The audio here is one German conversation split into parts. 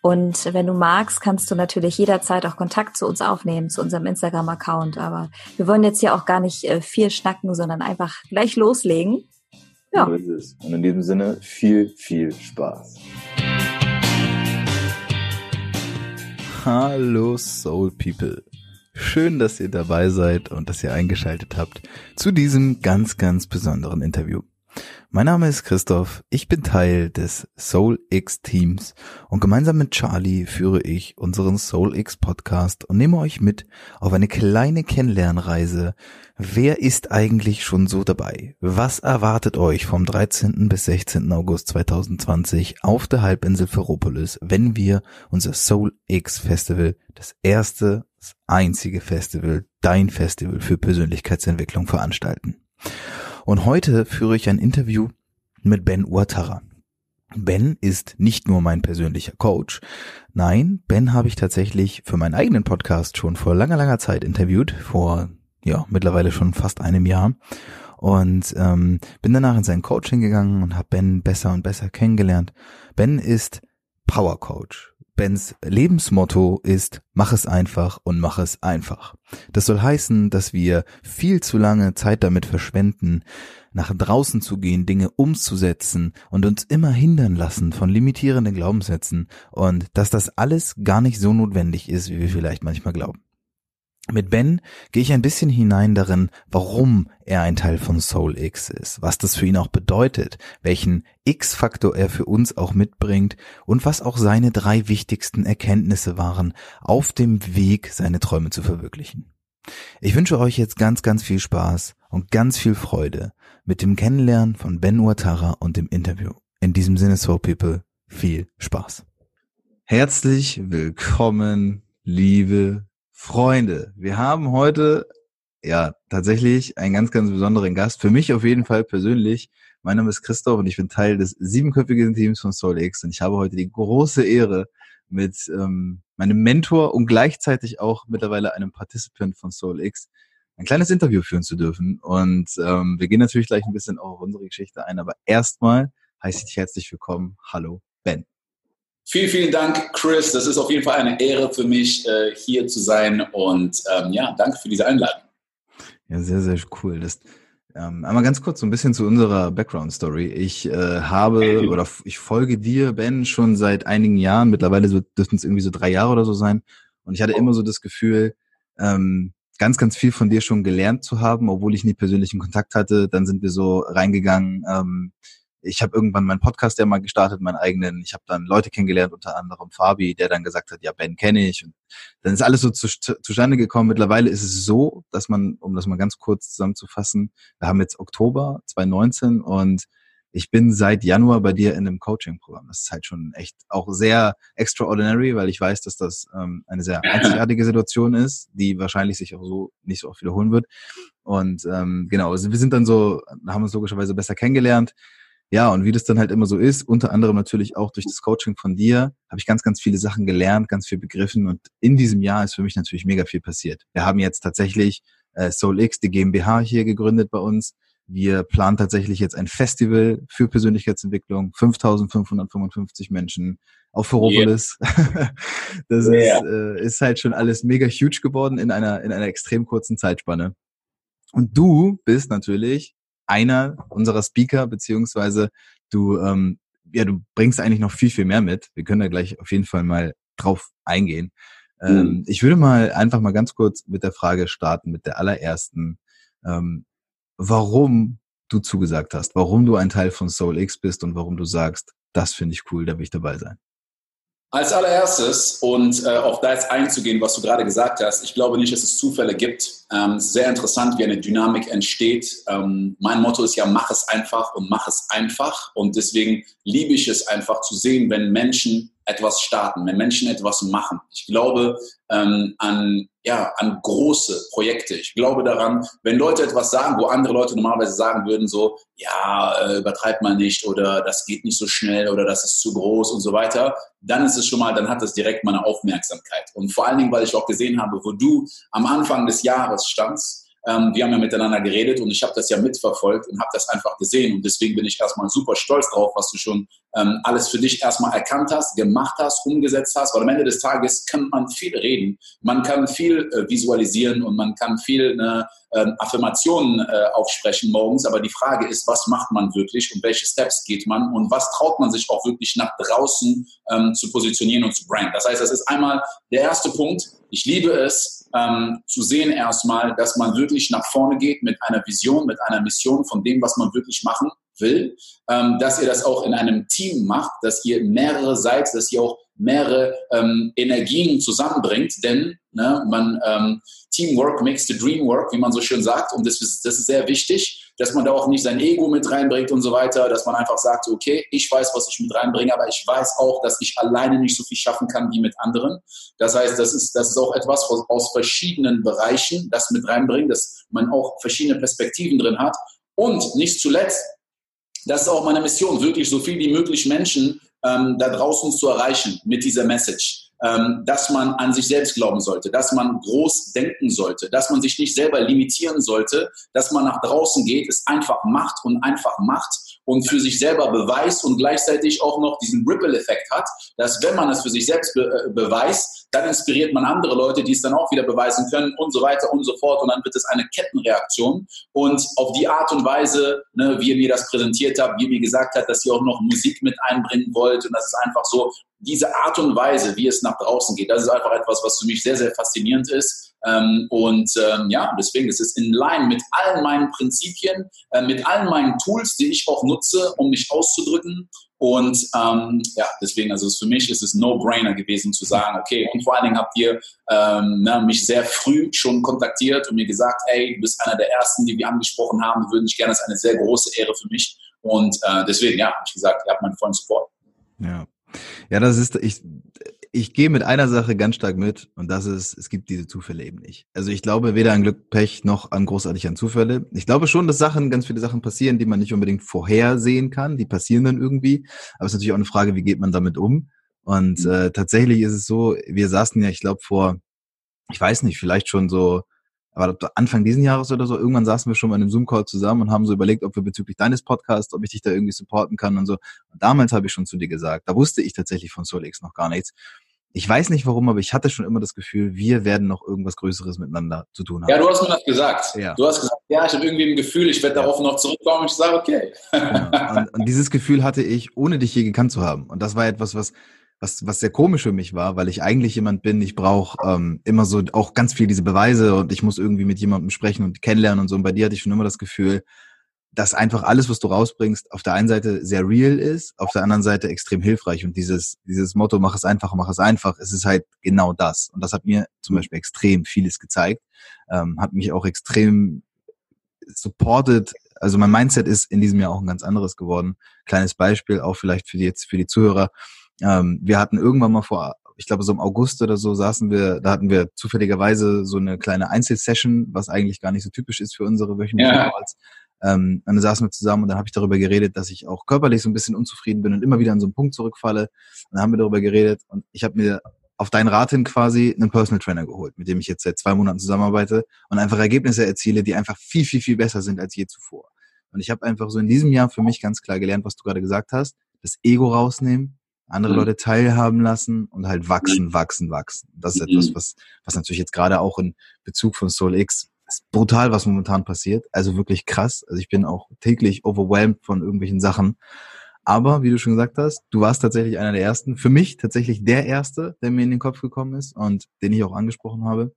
Und wenn du magst, kannst du natürlich jederzeit auch Kontakt zu uns aufnehmen, zu unserem Instagram-Account. Aber wir wollen jetzt hier auch gar nicht äh, viel schnacken, sondern einfach gleich loslegen. Ja. So ist es. Und in diesem Sinne viel, viel Spaß. Hallo Soul People. Schön, dass ihr dabei seid und dass ihr eingeschaltet habt zu diesem ganz, ganz besonderen Interview. Mein Name ist Christoph, ich bin Teil des Soul X Teams und gemeinsam mit Charlie führe ich unseren Soul X Podcast und nehme euch mit auf eine kleine Kennenlernreise. Wer ist eigentlich schon so dabei? Was erwartet euch vom 13. bis 16. August 2020 auf der Halbinsel Ferropolis, wenn wir unser Soul X Festival, das erste, das einzige Festival, dein Festival für Persönlichkeitsentwicklung veranstalten? Und heute führe ich ein Interview mit Ben Uatara. Ben ist nicht nur mein persönlicher Coach. Nein, Ben habe ich tatsächlich für meinen eigenen Podcast schon vor langer, langer Zeit interviewt, vor ja mittlerweile schon fast einem Jahr. Und ähm, bin danach in sein Coaching gegangen und habe Ben besser und besser kennengelernt. Ben ist Power Coach. Bens Lebensmotto ist, mach es einfach und mach es einfach. Das soll heißen, dass wir viel zu lange Zeit damit verschwenden, nach draußen zu gehen, Dinge umzusetzen und uns immer hindern lassen von limitierenden Glaubenssätzen und dass das alles gar nicht so notwendig ist, wie wir vielleicht manchmal glauben. Mit Ben gehe ich ein bisschen hinein darin, warum er ein Teil von Soul X ist, was das für ihn auch bedeutet, welchen X-Faktor er für uns auch mitbringt und was auch seine drei wichtigsten Erkenntnisse waren auf dem Weg, seine Träume zu verwirklichen. Ich wünsche euch jetzt ganz, ganz viel Spaß und ganz viel Freude mit dem Kennenlernen von Ben Uatara und dem Interview. In diesem Sinne, Soul People, viel Spaß. Herzlich willkommen, liebe Freunde, wir haben heute ja tatsächlich einen ganz, ganz besonderen Gast. Für mich auf jeden Fall persönlich. Mein Name ist Christoph und ich bin Teil des siebenköpfigen Teams von Soul X und ich habe heute die große Ehre, mit ähm, meinem Mentor und gleichzeitig auch mittlerweile einem Participant von Soul X ein kleines Interview führen zu dürfen. Und ähm, wir gehen natürlich gleich ein bisschen auch auf unsere Geschichte ein, aber erstmal heiße ich dich herzlich willkommen. Hallo, Ben. Vielen, vielen Dank, Chris. Das ist auf jeden Fall eine Ehre für mich, äh, hier zu sein. Und ähm, ja, danke für diese Einladung. Ja, sehr, sehr cool. Das, ähm, einmal ganz kurz so ein bisschen zu unserer Background-Story. Ich äh, habe oder ich folge dir, Ben, schon seit einigen Jahren. Mittlerweile so, dürften es irgendwie so drei Jahre oder so sein. Und ich hatte immer so das Gefühl, ähm, ganz, ganz viel von dir schon gelernt zu haben, obwohl ich nie persönlichen Kontakt hatte. Dann sind wir so reingegangen. Ähm, ich habe irgendwann meinen Podcast ja mal gestartet, meinen eigenen. Ich habe dann Leute kennengelernt, unter anderem Fabi, der dann gesagt hat, ja, Ben kenne ich. Und dann ist alles so zu, zustande gekommen. Mittlerweile ist es so, dass man, um das mal ganz kurz zusammenzufassen, wir haben jetzt Oktober 2019 und ich bin seit Januar bei dir in einem Coaching-Programm. Das ist halt schon echt auch sehr extraordinary, weil ich weiß, dass das ähm, eine sehr einzigartige Situation ist, die wahrscheinlich sich auch so nicht so oft wiederholen wird. Und ähm, genau, also wir sind dann so, haben uns logischerweise besser kennengelernt. Ja, und wie das dann halt immer so ist, unter anderem natürlich auch durch das Coaching von dir, habe ich ganz, ganz viele Sachen gelernt, ganz viel begriffen und in diesem Jahr ist für mich natürlich mega viel passiert. Wir haben jetzt tatsächlich äh, SoulX, die GmbH hier gegründet bei uns. Wir planen tatsächlich jetzt ein Festival für Persönlichkeitsentwicklung, 5555 Menschen auf Ferropolis. Yeah. das yeah. Ist, äh, ist halt schon alles mega huge geworden in einer, in einer extrem kurzen Zeitspanne. Und du bist natürlich einer unserer Speaker, beziehungsweise du, ähm, ja, du bringst eigentlich noch viel, viel mehr mit. Wir können da gleich auf jeden Fall mal drauf eingehen. Ähm, mhm. Ich würde mal einfach mal ganz kurz mit der Frage starten, mit der allerersten, ähm, warum du zugesagt hast, warum du ein Teil von Soul X bist und warum du sagst, das finde ich cool, da will ich dabei sein. Als allererstes und äh, auf da jetzt einzugehen, was du gerade gesagt hast, ich glaube nicht, dass es Zufälle gibt. Ähm, sehr interessant, wie eine Dynamik entsteht. Ähm, mein Motto ist ja, mach es einfach und mach es einfach. Und deswegen liebe ich es einfach zu sehen, wenn Menschen etwas starten, wenn Menschen etwas machen. Ich glaube ähm, an, ja, an große Projekte. Ich glaube daran, wenn Leute etwas sagen, wo andere Leute normalerweise sagen würden, so, ja, äh, übertreibt mal nicht oder das geht nicht so schnell oder das ist zu groß und so weiter, dann ist es schon mal, dann hat das direkt meine Aufmerksamkeit. Und vor allen Dingen, weil ich auch gesehen habe, wo du am Anfang des Jahres standst, ähm, wir haben ja miteinander geredet und ich habe das ja mitverfolgt und habe das einfach gesehen. Und deswegen bin ich erstmal super stolz drauf, was du schon ähm, alles für dich erstmal erkannt hast, gemacht hast, umgesetzt hast. Weil am Ende des Tages kann man viel reden, man kann viel äh, visualisieren und man kann viel ne, äh, Affirmationen äh, aufsprechen morgens. Aber die Frage ist, was macht man wirklich und welche Steps geht man und was traut man sich auch wirklich nach draußen ähm, zu positionieren und zu branden. Das heißt, das ist einmal der erste Punkt. Ich liebe es, ähm, zu sehen erstmal, dass man wirklich nach vorne geht mit einer Vision, mit einer Mission von dem, was man wirklich machen will, ähm, dass ihr das auch in einem Team macht, dass ihr mehrere seid, dass ihr auch mehrere ähm, Energien zusammenbringt, denn ne, man ähm, Teamwork makes the dream work, wie man so schön sagt, und das ist, das ist sehr wichtig, dass man da auch nicht sein Ego mit reinbringt und so weiter, dass man einfach sagt, okay, ich weiß, was ich mit reinbringe, aber ich weiß auch, dass ich alleine nicht so viel schaffen kann wie mit anderen. Das heißt, das ist, das ist auch etwas aus verschiedenen Bereichen, das mit reinbringt, dass man auch verschiedene Perspektiven drin hat. Und nicht zuletzt, das ist auch meine Mission, wirklich so viel wie möglich Menschen ähm, da draußen zu erreichen mit dieser Message. Ähm, dass man an sich selbst glauben sollte, dass man groß denken sollte, dass man sich nicht selber limitieren sollte, dass man nach draußen geht, es einfach macht und einfach macht und für sich selber beweist und gleichzeitig auch noch diesen Ripple-Effekt hat, dass wenn man es für sich selbst be äh, beweist, dann inspiriert man andere Leute, die es dann auch wieder beweisen können und so weiter und so fort. Und dann wird es eine Kettenreaktion. Und auf die Art und Weise, ne, wie ihr mir das präsentiert habt, wie ihr mir gesagt habt, dass ihr auch noch Musik mit einbringen wollt und das ist einfach so, diese Art und Weise, wie es nach draußen geht, das ist einfach etwas, was für mich sehr, sehr faszinierend ist ähm, und ähm, ja, deswegen ist es in line mit allen meinen Prinzipien, äh, mit allen meinen Tools, die ich auch nutze, um mich auszudrücken. Und ähm, ja, deswegen, also für mich ist es No-Brainer gewesen zu sagen, okay, und vor allen Dingen habt ihr ähm, na, mich sehr früh schon kontaktiert und mir gesagt, ey, du bist einer der ersten, die wir angesprochen haben, würden ich gerne, das ist eine sehr große Ehre für mich. Und äh, deswegen, ja, habe ich gesagt, ihr habt meinen vollen Support. Ja. Ja, das ist, ich, ich gehe mit einer Sache ganz stark mit und das ist, es gibt diese Zufälle eben nicht. Also ich glaube weder an Glück, Pech noch an großartig an Zufälle. Ich glaube schon, dass Sachen, ganz viele Sachen passieren, die man nicht unbedingt vorhersehen kann. Die passieren dann irgendwie. Aber es ist natürlich auch eine Frage, wie geht man damit um? Und mhm. äh, tatsächlich ist es so, wir saßen ja, ich glaube vor, ich weiß nicht, vielleicht schon so aber Anfang diesen Jahres oder so, irgendwann saßen wir schon mal in einem Zoom-Call zusammen und haben so überlegt, ob wir bezüglich deines Podcasts, ob ich dich da irgendwie supporten kann und so. Und damals habe ich schon zu dir gesagt, da wusste ich tatsächlich von SoulX noch gar nichts. Ich weiß nicht warum, aber ich hatte schon immer das Gefühl, wir werden noch irgendwas Größeres miteinander zu tun haben. Ja, du hast mir das gesagt. Ja. Du hast gesagt, ja, ich habe irgendwie ein Gefühl, ich werde ja. darauf noch zurückkommen. Ich sage, okay. Genau. Und, und, dieses Gefühl hatte ich, ohne dich je gekannt zu haben. Und das war etwas, was was, was sehr komisch für mich war, weil ich eigentlich jemand bin, ich brauche ähm, immer so auch ganz viel diese Beweise und ich muss irgendwie mit jemandem sprechen und kennenlernen und so. Und bei dir hatte ich schon immer das Gefühl, dass einfach alles, was du rausbringst, auf der einen Seite sehr real ist, auf der anderen Seite extrem hilfreich. Und dieses, dieses Motto, mach es einfach, mach es einfach, es ist halt genau das. Und das hat mir zum Beispiel extrem vieles gezeigt, ähm, hat mich auch extrem supported. Also mein Mindset ist in diesem Jahr auch ein ganz anderes geworden. Kleines Beispiel, auch vielleicht für die jetzt, für die Zuhörer. Ähm, wir hatten irgendwann mal vor, ich glaube so im August oder so saßen wir, da hatten wir zufälligerweise so eine kleine Einzelsession, was eigentlich gar nicht so typisch ist für unsere wöchentlichen ja. Calls. Ähm, dann saßen wir zusammen und dann habe ich darüber geredet, dass ich auch körperlich so ein bisschen unzufrieden bin und immer wieder an so einen Punkt zurückfalle. Und dann haben wir darüber geredet und ich habe mir auf deinen Rat hin quasi einen Personal Trainer geholt, mit dem ich jetzt seit zwei Monaten zusammenarbeite und einfach Ergebnisse erziele, die einfach viel, viel, viel besser sind als je zuvor. Und ich habe einfach so in diesem Jahr für mich ganz klar gelernt, was du gerade gesagt hast, das Ego rausnehmen, andere mhm. Leute teilhaben lassen und halt wachsen, mhm. wachsen, wachsen. Das ist etwas, mhm. was, was natürlich jetzt gerade auch in Bezug von Soul X ist brutal, was momentan passiert. Also wirklich krass. Also ich bin auch täglich overwhelmed von irgendwelchen Sachen. Aber wie du schon gesagt hast, du warst tatsächlich einer der ersten. Für mich tatsächlich der erste, der mir in den Kopf gekommen ist und den ich auch angesprochen habe.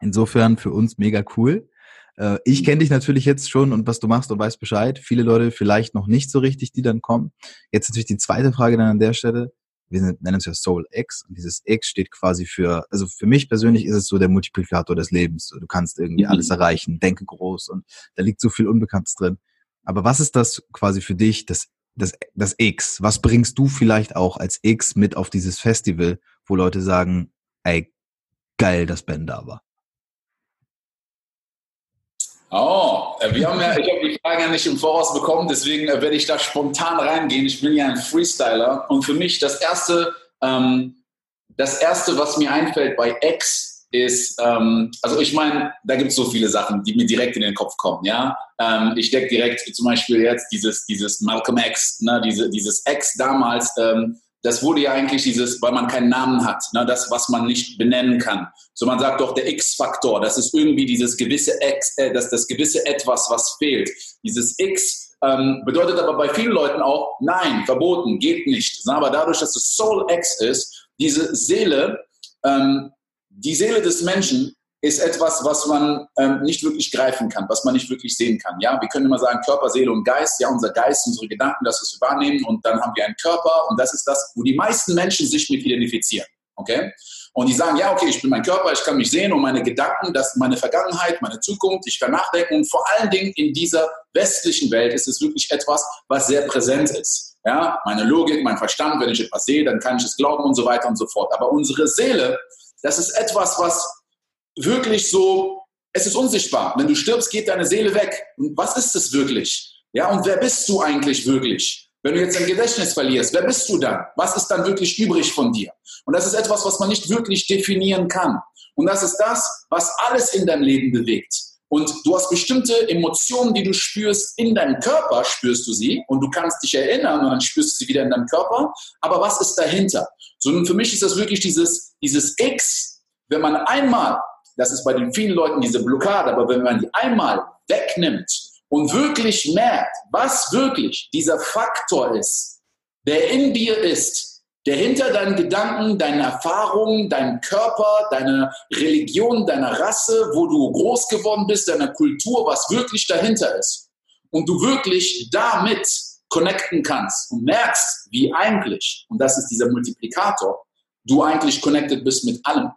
Insofern für uns mega cool. Äh, ich kenne dich natürlich jetzt schon und was du machst und weißt Bescheid. Viele Leute vielleicht noch nicht so richtig, die dann kommen. Jetzt natürlich die zweite Frage dann an der Stelle. wir nennen es ja Soul X und dieses X steht quasi für, also für mich persönlich ist es so der Multiplikator des Lebens. Du kannst irgendwie mhm. alles erreichen, denke groß und da liegt so viel Unbekanntes drin. Aber was ist das quasi für dich, das, das, das X? Was bringst du vielleicht auch als X mit auf dieses Festival, wo Leute sagen, ey, geil, dass Ben da war? Oh, äh, wir haben ja, ich habe die Frage ja nicht im Voraus bekommen, deswegen äh, werde ich da spontan reingehen. Ich bin ja ein Freestyler und für mich das erste, ähm, das erste, was mir einfällt bei X ist, ähm, also ich meine, da gibt es so viele Sachen, die mir direkt in den Kopf kommen. Ja, ähm, ich decke direkt zum Beispiel jetzt dieses dieses Malcolm X, ne, diese, dieses X damals. Ähm, das wurde ja eigentlich dieses, weil man keinen Namen hat, ne, das, was man nicht benennen kann. So man sagt doch der X-Faktor, das ist irgendwie dieses gewisse X, äh, das, das gewisse Etwas, was fehlt. Dieses X ähm, bedeutet aber bei vielen Leuten auch, nein, verboten, geht nicht. Aber dadurch, dass es Soul X ist, diese Seele, ähm, die Seele des Menschen ist etwas, was man ähm, nicht wirklich greifen kann, was man nicht wirklich sehen kann. Ja, wir können immer sagen Körper, Seele und Geist. Ja, unser Geist, unsere Gedanken, das, was wir wahrnehmen, und dann haben wir einen Körper und das ist das, wo die meisten Menschen sich mit identifizieren. Okay? Und die sagen, ja, okay, ich bin mein Körper, ich kann mich sehen und meine Gedanken, das meine Vergangenheit, meine Zukunft, ich kann nachdenken. Und vor allen Dingen in dieser westlichen Welt ist es wirklich etwas, was sehr präsent ist. Ja, meine Logik, mein Verstand, wenn ich etwas sehe, dann kann ich es glauben und so weiter und so fort. Aber unsere Seele, das ist etwas, was wirklich so, es ist unsichtbar. Wenn du stirbst, geht deine Seele weg. Und was ist es wirklich? Ja, und wer bist du eigentlich wirklich? Wenn du jetzt dein Gedächtnis verlierst, wer bist du dann? Was ist dann wirklich übrig von dir? Und das ist etwas, was man nicht wirklich definieren kann. Und das ist das, was alles in deinem Leben bewegt. Und du hast bestimmte Emotionen, die du spürst in deinem Körper, spürst du sie und du kannst dich erinnern und dann spürst du sie wieder in deinem Körper. Aber was ist dahinter? So, für mich ist das wirklich dieses, dieses X, wenn man einmal das ist bei den vielen Leuten diese Blockade, aber wenn man die einmal wegnimmt und wirklich merkt, was wirklich dieser Faktor ist, der in dir ist, der hinter deinen Gedanken, deinen Erfahrungen, deinem Körper, deiner Religion, deiner Rasse, wo du groß geworden bist, deiner Kultur, was wirklich dahinter ist. Und du wirklich damit connecten kannst und merkst, wie eigentlich, und das ist dieser Multiplikator, du eigentlich connected bist mit allem.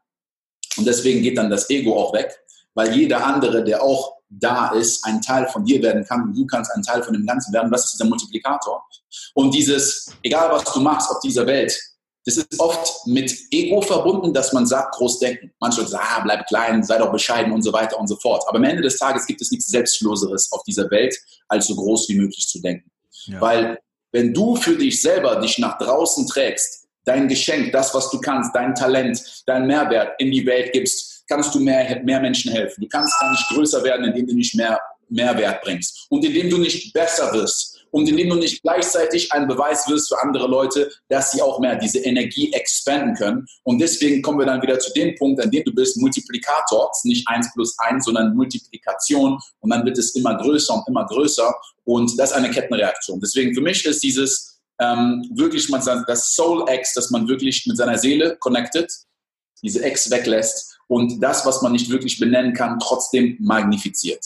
Und deswegen geht dann das Ego auch weg, weil jeder andere, der auch da ist, ein Teil von dir werden kann und du kannst ein Teil von dem Ganzen werden. Das ist dieser Multiplikator. Und dieses, egal was du machst auf dieser Welt, das ist oft mit Ego verbunden, dass man sagt, groß denken. Manche Leute sagen, ah, bleib klein, sei doch bescheiden und so weiter und so fort. Aber am Ende des Tages gibt es nichts Selbstloseres auf dieser Welt, als so groß wie möglich zu denken. Ja. Weil wenn du für dich selber dich nach draußen trägst, dein Geschenk, das, was du kannst, dein Talent, dein Mehrwert in die Welt gibst, kannst du mehr, mehr Menschen helfen. Du kannst gar nicht größer werden, indem du nicht mehr Mehrwert bringst und indem du nicht besser wirst und indem du nicht gleichzeitig ein Beweis wirst für andere Leute, dass sie auch mehr diese Energie expanden können. Und deswegen kommen wir dann wieder zu dem Punkt, an dem du bist Multiplikator, nicht eins plus eins, sondern Multiplikation und dann wird es immer größer und immer größer und das ist eine Kettenreaktion. Deswegen für mich ist dieses ähm, wirklich man sagt, das Soul X, dass man wirklich mit seiner Seele connected, diese X weglässt und das, was man nicht wirklich benennen kann, trotzdem magnifiziert.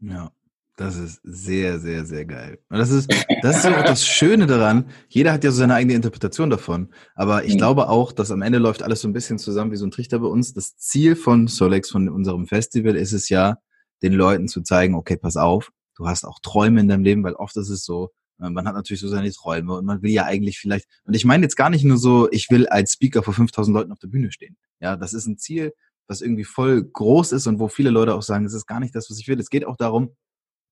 Ja. Das ist sehr, sehr, sehr geil. Und das ist, das ist auch das Schöne daran. Jeder hat ja so seine eigene Interpretation davon. Aber ich mhm. glaube auch, dass am Ende läuft alles so ein bisschen zusammen wie so ein Trichter bei uns. Das Ziel von Solex, von unserem Festival, ist es ja, den Leuten zu zeigen, okay, pass auf, du hast auch Träume in deinem Leben, weil oft ist es so, man hat natürlich so seine Träume und man will ja eigentlich vielleicht, und ich meine jetzt gar nicht nur so, ich will als Speaker vor 5000 Leuten auf der Bühne stehen. Ja, das ist ein Ziel, was irgendwie voll groß ist und wo viele Leute auch sagen, das ist gar nicht das, was ich will. Es geht auch darum,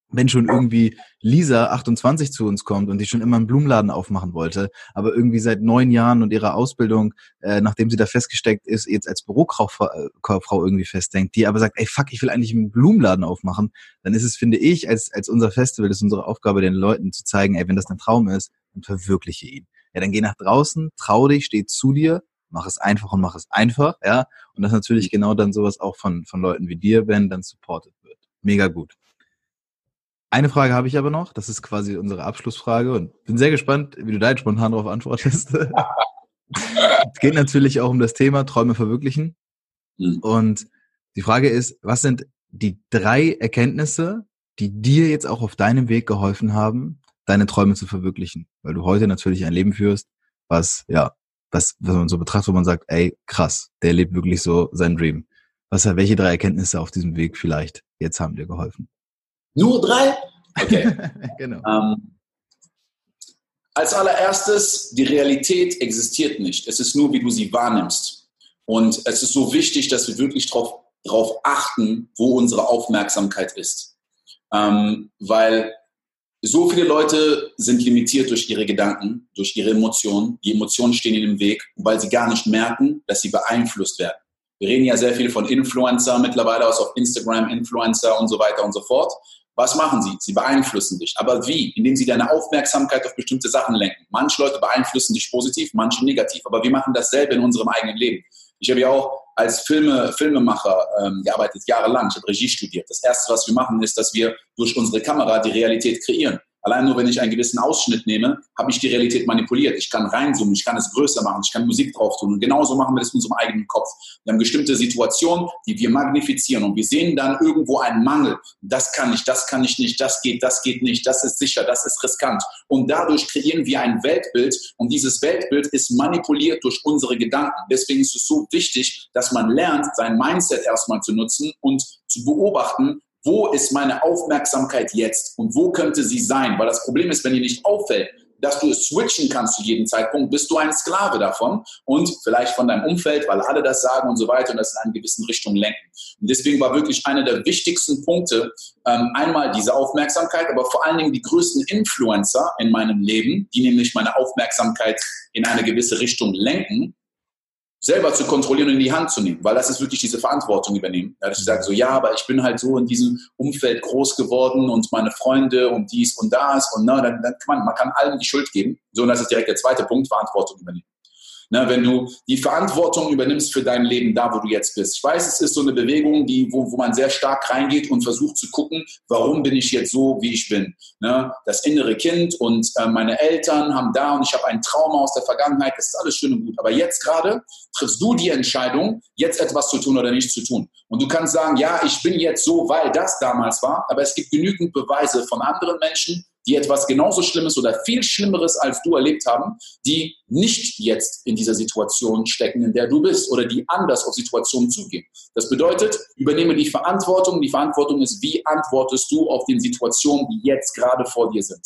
wenn schon irgendwie Lisa 28 zu uns kommt und die schon immer einen Blumenladen aufmachen wollte, aber irgendwie seit neun Jahren und ihrer Ausbildung, äh, nachdem sie da festgesteckt ist, jetzt als Bürokauffrau äh, irgendwie festdenkt, die aber sagt, ey fuck, ich will eigentlich einen Blumenladen aufmachen, dann ist es, finde ich, als, als unser Festival, ist unsere Aufgabe, den Leuten zu zeigen, ey, wenn das dein Traum ist, dann verwirkliche ihn. Ja, dann geh nach draußen, trau dich, steh zu dir, mach es einfach und mach es einfach, ja. Und das natürlich genau dann sowas auch von, von Leuten wie dir, wenn dann supported wird. Mega gut. Eine Frage habe ich aber noch, das ist quasi unsere Abschlussfrage und bin sehr gespannt, wie du da jetzt spontan darauf antwortest. es geht natürlich auch um das Thema Träume verwirklichen. Mhm. Und die Frage ist, was sind die drei Erkenntnisse, die dir jetzt auch auf deinem Weg geholfen haben, deine Träume zu verwirklichen? Weil du heute natürlich ein Leben führst, was ja was, was man so betrachtet, wo man sagt, ey, krass, der lebt wirklich so sein Dream. Was, welche drei Erkenntnisse auf diesem Weg vielleicht jetzt haben dir geholfen? Nur drei? Okay. genau. Ähm, als allererstes, die Realität existiert nicht. Es ist nur, wie du sie wahrnimmst. Und es ist so wichtig, dass wir wirklich darauf drauf achten, wo unsere Aufmerksamkeit ist. Ähm, weil so viele Leute sind limitiert durch ihre Gedanken, durch ihre Emotionen. Die Emotionen stehen ihnen im Weg, weil sie gar nicht merken, dass sie beeinflusst werden. Wir reden ja sehr viel von Influencer mittlerweile, aus auf Instagram, Influencer und so weiter und so fort. Was machen sie? Sie beeinflussen dich. Aber wie? Indem sie deine Aufmerksamkeit auf bestimmte Sachen lenken. Manche Leute beeinflussen dich positiv, manche negativ. Aber wir machen dasselbe in unserem eigenen Leben. Ich habe ja auch als Filme, Filmemacher ähm, gearbeitet, jahrelang. Ich habe Regie studiert. Das Erste, was wir machen, ist, dass wir durch unsere Kamera die Realität kreieren. Allein nur, wenn ich einen gewissen Ausschnitt nehme, habe ich die Realität manipuliert. Ich kann reinzoomen, ich kann es größer machen, ich kann Musik drauf tun. Und genauso machen wir das in unserem eigenen Kopf. Wir haben bestimmte Situationen, die wir magnifizieren und wir sehen dann irgendwo einen Mangel. Das kann ich, das kann ich nicht, das geht, das geht nicht, das ist sicher, das ist riskant. Und dadurch kreieren wir ein Weltbild und dieses Weltbild ist manipuliert durch unsere Gedanken. Deswegen ist es so wichtig, dass man lernt, sein Mindset erstmal zu nutzen und zu beobachten, wo ist meine Aufmerksamkeit jetzt und wo könnte sie sein? Weil das Problem ist, wenn dir nicht auffällt, dass du es switchen kannst zu jedem Zeitpunkt, bist du ein Sklave davon und vielleicht von deinem Umfeld, weil alle das sagen und so weiter und das in eine gewisse Richtung lenken. Und deswegen war wirklich einer der wichtigsten Punkte ähm, einmal diese Aufmerksamkeit, aber vor allen Dingen die größten Influencer in meinem Leben, die nämlich meine Aufmerksamkeit in eine gewisse Richtung lenken, selber zu kontrollieren und in die Hand zu nehmen, weil das ist wirklich diese Verantwortung übernehmen. Ja, dass ich sage so, ja, aber ich bin halt so in diesem Umfeld groß geworden und meine Freunde und dies und das und na, dann, dann kann man, man kann allen die Schuld geben. So, und das ist direkt der zweite Punkt, Verantwortung übernehmen. Ne, wenn du die Verantwortung übernimmst für dein Leben da, wo du jetzt bist. Ich weiß, es ist so eine Bewegung, die, wo, wo man sehr stark reingeht und versucht zu gucken, warum bin ich jetzt so, wie ich bin. Ne, das innere Kind und äh, meine Eltern haben da und ich habe ein Trauma aus der Vergangenheit, das ist alles schön und gut. Aber jetzt gerade triffst du die Entscheidung, jetzt etwas zu tun oder nicht zu tun. Und du kannst sagen, ja, ich bin jetzt so, weil das damals war, aber es gibt genügend Beweise von anderen Menschen, die etwas genauso Schlimmes oder viel Schlimmeres als du erlebt haben, die nicht jetzt in dieser Situation stecken, in der du bist oder die anders auf Situationen zugehen. Das bedeutet, übernehme die Verantwortung. Die Verantwortung ist, wie antwortest du auf den Situationen, die jetzt gerade vor dir sind.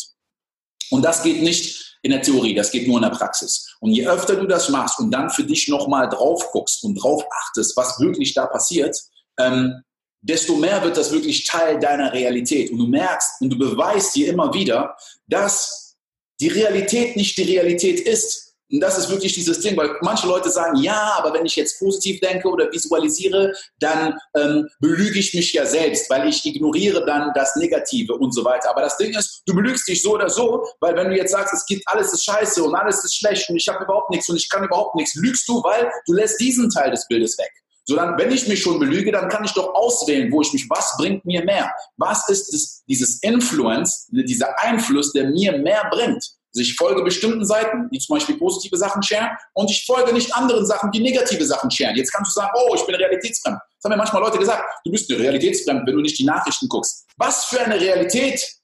Und das geht nicht in der Theorie, das geht nur in der Praxis. Und je öfter du das machst und dann für dich nochmal drauf guckst und drauf achtest, was wirklich da passiert, ähm, desto mehr wird das wirklich Teil deiner Realität. Und du merkst und du beweist dir immer wieder, dass die Realität nicht die Realität ist. Und das ist wirklich dieses Ding, weil manche Leute sagen, ja, aber wenn ich jetzt positiv denke oder visualisiere, dann ähm, belüge ich mich ja selbst, weil ich ignoriere dann das Negative und so weiter. Aber das Ding ist, du belügst dich so oder so, weil wenn du jetzt sagst, es gibt alles ist scheiße und alles ist schlecht und ich habe überhaupt nichts und ich kann überhaupt nichts, lügst du, weil du lässt diesen Teil des Bildes weg. Sondern wenn ich mich schon belüge, dann kann ich doch auswählen, wo ich mich, was bringt mir mehr? Was ist das, dieses Influence, dieser Einfluss, der mir mehr bringt? Also ich folge bestimmten Seiten, die zum Beispiel positive Sachen scheren, und ich folge nicht anderen Sachen, die negative Sachen scheren. Jetzt kannst du sagen, oh, ich bin realitätsfremd. Das haben mir manchmal Leute gesagt, du bist realitätsfremd, wenn du nicht die Nachrichten guckst. Was für eine Realität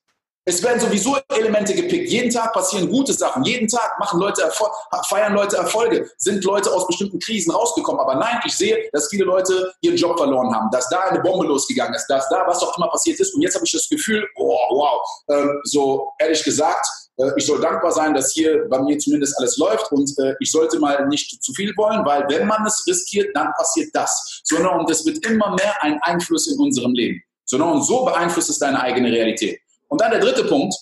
es werden sowieso Elemente gepickt. Jeden Tag passieren gute Sachen. Jeden Tag machen Leute Erfol feiern Leute Erfolge. Sind Leute aus bestimmten Krisen rausgekommen. Aber nein, ich sehe, dass viele Leute ihren Job verloren haben. Dass da eine Bombe losgegangen ist. Dass da was auch immer passiert ist. Und jetzt habe ich das Gefühl, oh, wow. Ähm, so ehrlich gesagt, äh, ich soll dankbar sein, dass hier bei mir zumindest alles läuft. Und äh, ich sollte mal nicht zu viel wollen, weil wenn man es riskiert, dann passiert das. Sondern und es wird immer mehr ein Einfluss in unserem Leben. Sondern und so beeinflusst es deine eigene Realität. Und dann der dritte Punkt,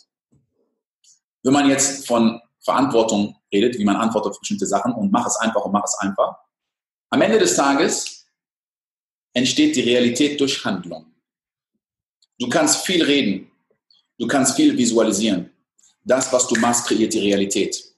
wenn man jetzt von Verantwortung redet, wie man antwortet auf bestimmte Sachen und mach es einfach und mach es einfach. Am Ende des Tages entsteht die Realität durch Handlung. Du kannst viel reden, du kannst viel visualisieren. Das, was du machst, kreiert die Realität.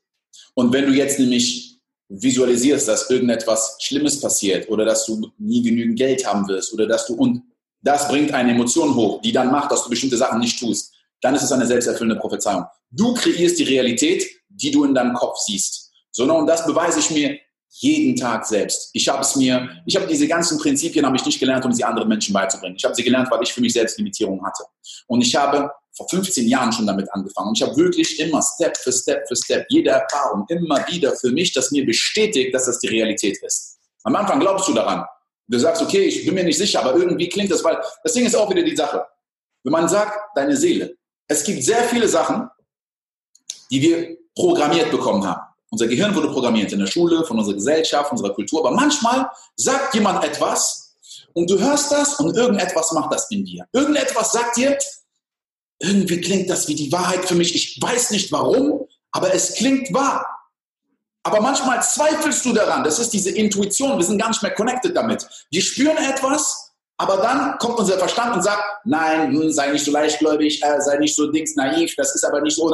Und wenn du jetzt nämlich visualisierst, dass irgendetwas Schlimmes passiert oder dass du nie genügend Geld haben wirst oder dass du und das bringt eine Emotion hoch, die dann macht, dass du bestimmte Sachen nicht tust, dann ist es eine selbsterfüllende Prophezeiung. Du kreierst die Realität, die du in deinem Kopf siehst. Sondern und das beweise ich mir jeden Tag selbst. Ich habe es mir, ich habe diese ganzen Prinzipien habe ich nicht gelernt, um sie anderen Menschen beizubringen. Ich habe sie gelernt, weil ich für mich selbst Limitierungen hatte. Und ich habe vor 15 Jahren schon damit angefangen. Und ich habe wirklich immer Step für Step für Step, jede Erfahrung immer wieder für mich, das mir bestätigt, dass das die Realität ist. Am Anfang glaubst du daran. Du sagst, okay, ich bin mir nicht sicher, aber irgendwie klingt das, weil das Ding ist auch wieder die Sache. Wenn man sagt, deine Seele, es gibt sehr viele Sachen, die wir programmiert bekommen haben. Unser Gehirn wurde programmiert in der Schule, von unserer Gesellschaft, unserer Kultur. Aber manchmal sagt jemand etwas und du hörst das und irgendetwas macht das in dir. Irgendetwas sagt dir, irgendwie klingt das wie die Wahrheit für mich. Ich weiß nicht warum, aber es klingt wahr. Aber manchmal zweifelst du daran. Das ist diese Intuition. Wir sind gar nicht mehr connected damit. Wir spüren etwas, aber dann kommt unser Verstand und sagt, nein, sei nicht so leichtgläubig, äh, sei nicht so dings naiv, das ist aber nicht so.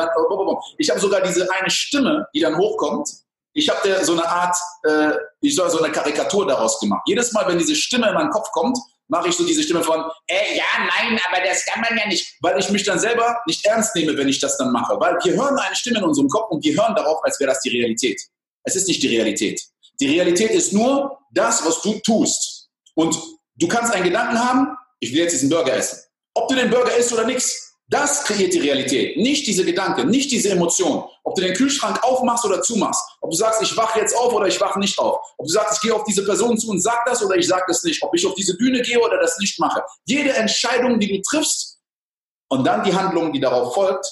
Ich habe sogar diese eine Stimme, die dann hochkommt. Ich habe so eine Art, äh, ich soll so eine Karikatur daraus gemacht. Jedes Mal, wenn diese Stimme in meinen Kopf kommt, mache ich so diese Stimme von, äh, ja, nein, aber das kann man ja nicht, weil ich mich dann selber nicht ernst nehme, wenn ich das dann mache. Weil wir hören eine Stimme in unserem Kopf und wir hören darauf, als wäre das die Realität. Es ist nicht die Realität. Die Realität ist nur das, was du tust. Und du kannst einen Gedanken haben, ich will jetzt diesen Burger essen. Ob du den Burger isst oder nichts, das kreiert die Realität, nicht diese Gedanken, nicht diese Emotion. Ob du den Kühlschrank aufmachst oder zumachst, ob du sagst, ich wache jetzt auf oder ich wache nicht auf, ob du sagst, ich gehe auf diese Person zu und sag das oder ich sag das nicht, ob ich auf diese Bühne gehe oder das nicht mache. Jede Entscheidung, die du triffst und dann die Handlung, die darauf folgt,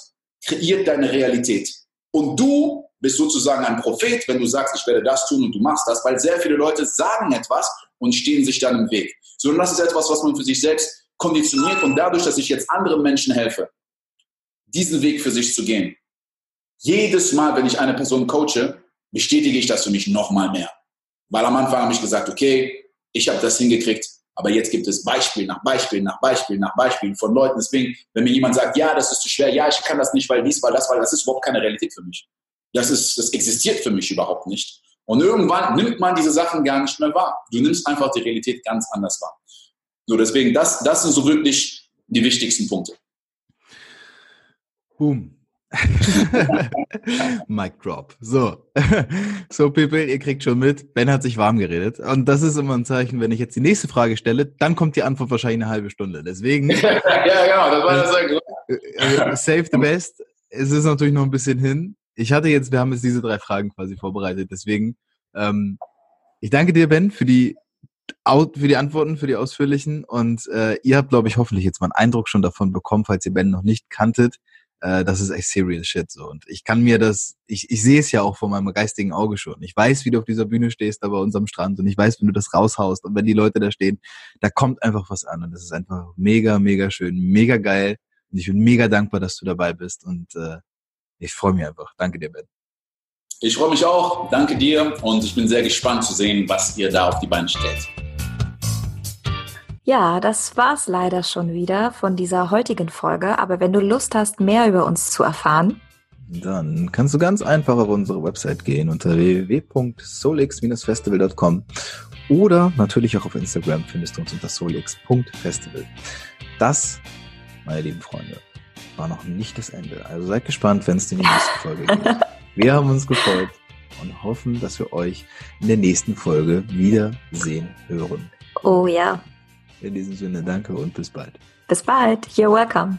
kreiert deine Realität. Und du bist sozusagen ein Prophet, wenn du sagst, ich werde das tun und du machst das, weil sehr viele Leute sagen etwas und stehen sich dann im Weg. Sondern das ist etwas, was man für sich selbst konditioniert und dadurch, dass ich jetzt anderen Menschen helfe, diesen Weg für sich zu gehen. Jedes Mal, wenn ich eine Person coache, bestätige ich das für mich nochmal mehr. Weil am Anfang habe ich gesagt, okay, ich habe das hingekriegt, aber jetzt gibt es Beispiel nach Beispiel nach Beispiel nach Beispiel von Leuten. Deswegen, wenn mir jemand sagt, ja, das ist zu schwer, ja, ich kann das nicht, weil dies, weil das, weil das ist überhaupt keine Realität für mich. Das ist, das existiert für mich überhaupt nicht. Und irgendwann nimmt man diese Sachen gar nicht mehr wahr. Du nimmst einfach die Realität ganz anders wahr. So, deswegen, das, das sind so wirklich die wichtigsten Punkte. Boom. Mic drop. So. so, people, ihr kriegt schon mit. Ben hat sich warm geredet. Und das ist immer ein Zeichen, wenn ich jetzt die nächste Frage stelle, dann kommt die Antwort wahrscheinlich eine halbe Stunde. Deswegen. ja, genau, das war das. Äh, save the best. Es ist natürlich noch ein bisschen hin. Ich hatte jetzt, wir haben jetzt diese drei Fragen quasi vorbereitet. Deswegen, ähm, ich danke dir, Ben, für die für die Antworten, für die ausführlichen. Und äh, ihr habt, glaube ich, hoffentlich jetzt mal einen Eindruck schon davon bekommen, falls ihr Ben noch nicht kanntet. Äh, das ist echt serious shit so. Und ich kann mir das, ich, ich sehe es ja auch vor meinem geistigen Auge schon. Ich weiß, wie du auf dieser Bühne stehst, da bei unserem Strand. Und ich weiß, wenn du das raushaust und wenn die Leute da stehen, da kommt einfach was an. Und das ist einfach mega, mega schön, mega geil. Und ich bin mega dankbar, dass du dabei bist. Und äh, ich freue mich einfach. Danke dir, Ben. Ich freue mich auch. Danke dir und ich bin sehr gespannt zu sehen, was ihr da auf die Beine stellt. Ja, das war's leider schon wieder von dieser heutigen Folge. Aber wenn du Lust hast, mehr über uns zu erfahren, dann kannst du ganz einfach auf unsere Website gehen unter www.solix-festival.com oder natürlich auch auf Instagram findest du uns unter solix.festival. Das, meine lieben Freunde, war noch nicht das Ende. Also seid gespannt, wenn es in die nächste Folge geht. Wir haben uns gefreut und hoffen, dass wir euch in der nächsten Folge wiedersehen hören. Oh ja. In diesem Sinne, danke und bis bald. Bis bald. You're welcome.